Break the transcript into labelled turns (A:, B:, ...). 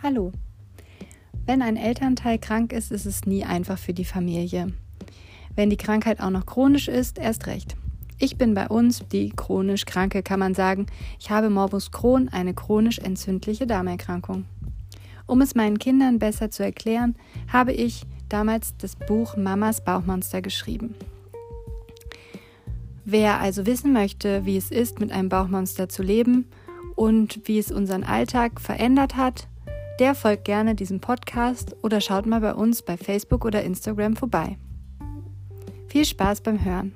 A: Hallo. Wenn ein Elternteil krank ist, ist es nie einfach für die Familie. Wenn die Krankheit auch noch chronisch ist, erst recht. Ich bin bei uns die chronisch Kranke, kann man sagen. Ich habe Morbus Crohn, eine chronisch entzündliche Darmerkrankung. Um es meinen Kindern besser zu erklären, habe ich damals das Buch Mamas Bauchmonster geschrieben. Wer also wissen möchte, wie es ist, mit einem Bauchmonster zu leben und wie es unseren Alltag verändert hat, der folgt gerne diesem Podcast oder schaut mal bei uns bei Facebook oder Instagram vorbei. Viel Spaß beim Hören.